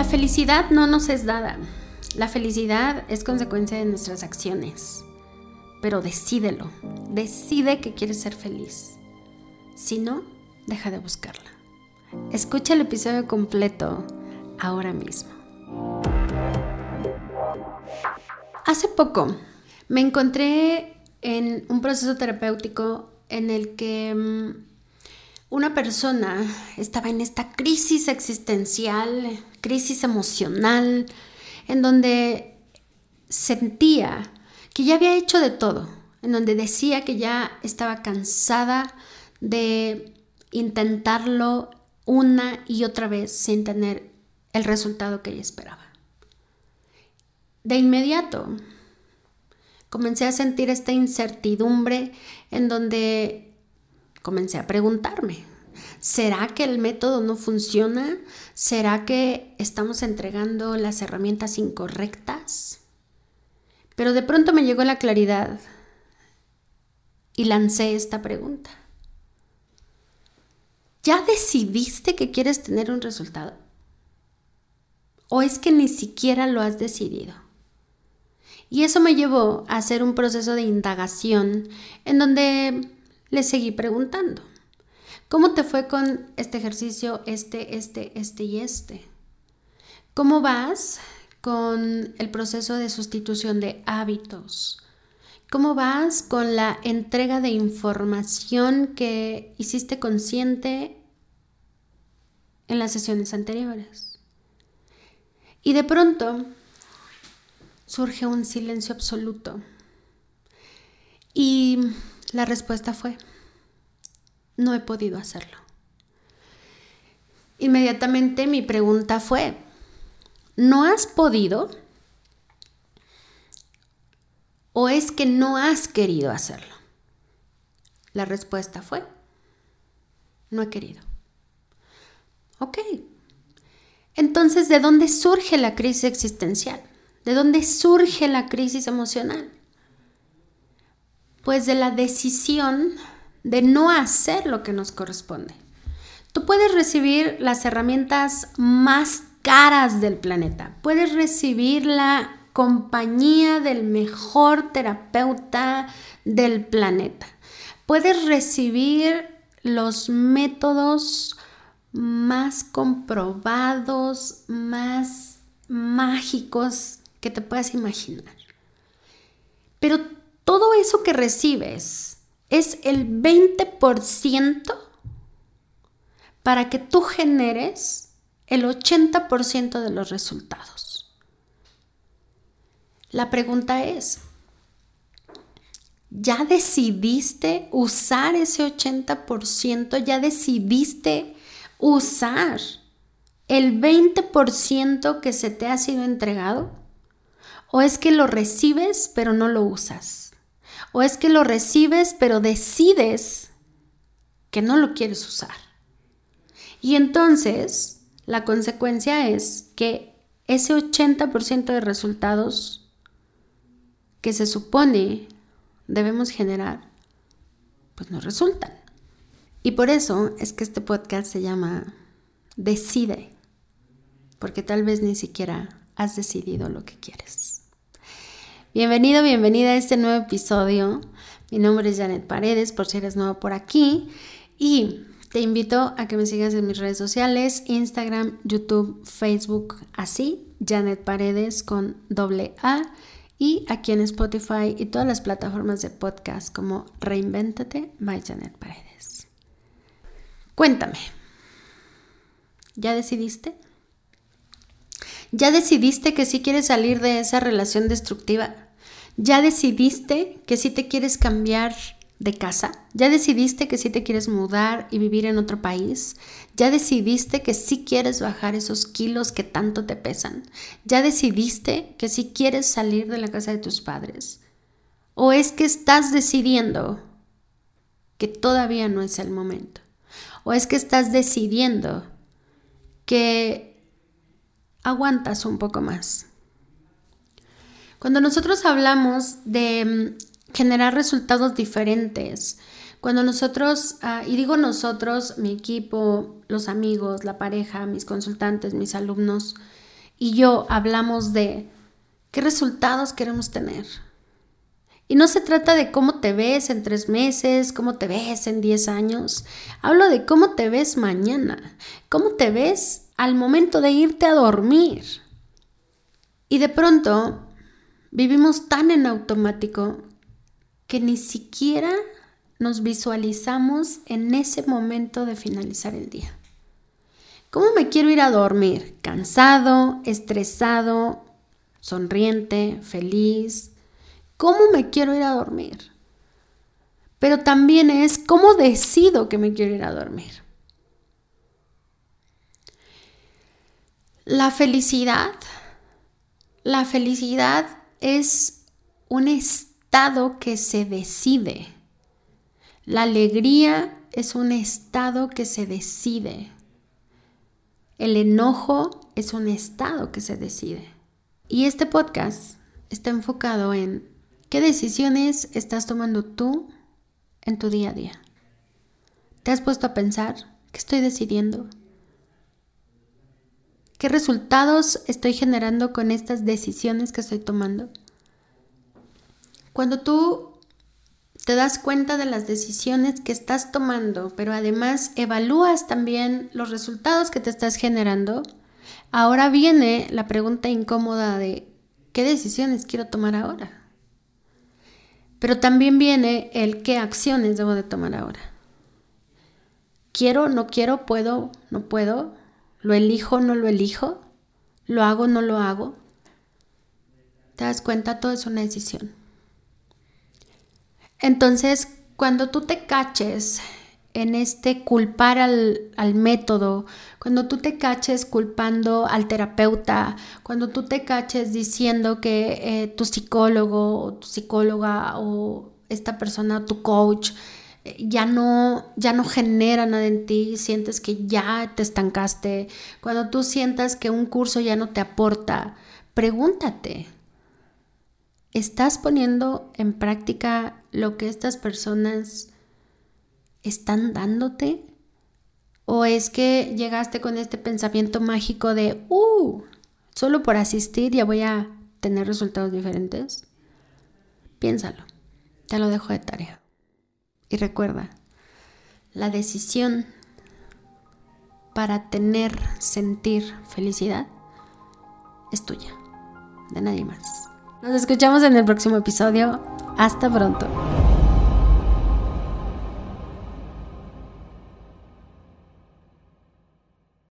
La felicidad no nos es dada. La felicidad es consecuencia de nuestras acciones. Pero decídelo. Decide que quieres ser feliz. Si no, deja de buscarla. Escucha el episodio completo ahora mismo. Hace poco me encontré en un proceso terapéutico en el que mm, una persona estaba en esta crisis existencial, crisis emocional, en donde sentía que ya había hecho de todo, en donde decía que ya estaba cansada de intentarlo una y otra vez sin tener el resultado que ella esperaba. De inmediato comencé a sentir esta incertidumbre en donde comencé a preguntarme, ¿será que el método no funciona? ¿Será que estamos entregando las herramientas incorrectas? Pero de pronto me llegó la claridad y lancé esta pregunta. ¿Ya decidiste que quieres tener un resultado? ¿O es que ni siquiera lo has decidido? Y eso me llevó a hacer un proceso de indagación en donde le seguí preguntando, ¿cómo te fue con este ejercicio, este, este, este y este? ¿Cómo vas con el proceso de sustitución de hábitos? ¿Cómo vas con la entrega de información que hiciste consciente en las sesiones anteriores? Y de pronto surge un silencio absoluto. Y la respuesta fue, no he podido hacerlo. Inmediatamente mi pregunta fue, ¿no has podido? ¿O es que no has querido hacerlo? La respuesta fue, no he querido. Ok. Entonces, ¿de dónde surge la crisis existencial? ¿De dónde surge la crisis emocional? Pues de la decisión de no hacer lo que nos corresponde. Tú puedes recibir las herramientas más caras del planeta, puedes recibir la compañía del mejor terapeuta del planeta, puedes recibir los métodos más comprobados, más mágicos que te puedas imaginar. Pero todo eso que recibes es el 20% para que tú generes el 80% de los resultados. La pregunta es, ¿ya decidiste usar ese 80%? ¿Ya decidiste usar el 20% que se te ha sido entregado? ¿O es que lo recibes pero no lo usas? ¿O es que lo recibes pero decides que no lo quieres usar? Y entonces la consecuencia es que ese 80% de resultados que se supone debemos generar, pues no resultan. Y por eso es que este podcast se llama Decide, porque tal vez ni siquiera has decidido lo que quieres. Bienvenido, bienvenida a este nuevo episodio. Mi nombre es Janet Paredes, por si eres nuevo por aquí. Y te invito a que me sigas en mis redes sociales, Instagram, YouTube, Facebook, así, Janet Paredes con doble A. Y aquí en Spotify y todas las plataformas de podcast como Reinvéntate by Janet Paredes. Cuéntame, ¿ya decidiste? ¿Ya decidiste que sí quieres salir de esa relación destructiva? ¿Ya decidiste que sí te quieres cambiar de casa? ¿Ya decidiste que sí te quieres mudar y vivir en otro país? ¿Ya decidiste que sí quieres bajar esos kilos que tanto te pesan? ¿Ya decidiste que sí quieres salir de la casa de tus padres? ¿O es que estás decidiendo que todavía no es el momento? ¿O es que estás decidiendo que aguantas un poco más. Cuando nosotros hablamos de mm, generar resultados diferentes, cuando nosotros, ah, y digo nosotros, mi equipo, los amigos, la pareja, mis consultantes, mis alumnos, y yo hablamos de qué resultados queremos tener. Y no se trata de cómo te ves en tres meses, cómo te ves en diez años. Hablo de cómo te ves mañana, cómo te ves al momento de irte a dormir. Y de pronto vivimos tan en automático que ni siquiera nos visualizamos en ese momento de finalizar el día. ¿Cómo me quiero ir a dormir? ¿Cansado, estresado, sonriente, feliz? ¿Cómo me quiero ir a dormir? Pero también es cómo decido que me quiero ir a dormir. La felicidad, la felicidad es un estado que se decide. La alegría es un estado que se decide. El enojo es un estado que se decide. Y este podcast está enfocado en qué decisiones estás tomando tú en tu día a día. ¿Te has puesto a pensar qué estoy decidiendo? ¿Qué resultados estoy generando con estas decisiones que estoy tomando? Cuando tú te das cuenta de las decisiones que estás tomando, pero además evalúas también los resultados que te estás generando, ahora viene la pregunta incómoda de ¿qué decisiones quiero tomar ahora? Pero también viene el qué acciones debo de tomar ahora. Quiero, no quiero, puedo, no puedo, lo elijo, no lo elijo, lo hago, no lo hago. ¿Te das cuenta? Todo es una decisión. Entonces, cuando tú te caches en este culpar al, método, cuando tú te caches culpando al terapeuta, cuando tú te caches diciendo que eh, tu psicólogo o tu psicóloga o esta persona, tu coach, ya no, ya no genera nada en ti, sientes que ya te estancaste, cuando tú sientas que un curso ya no te aporta, pregúntate, ¿Estás poniendo en práctica lo que estas personas están dándote? ¿O es que llegaste con este pensamiento mágico de, uh, solo por asistir ya voy a tener resultados diferentes? Piénsalo, te lo dejo de tarea. Y recuerda, la decisión para tener, sentir felicidad es tuya, de nadie más. Nos escuchamos en el próximo episodio. Hasta pronto.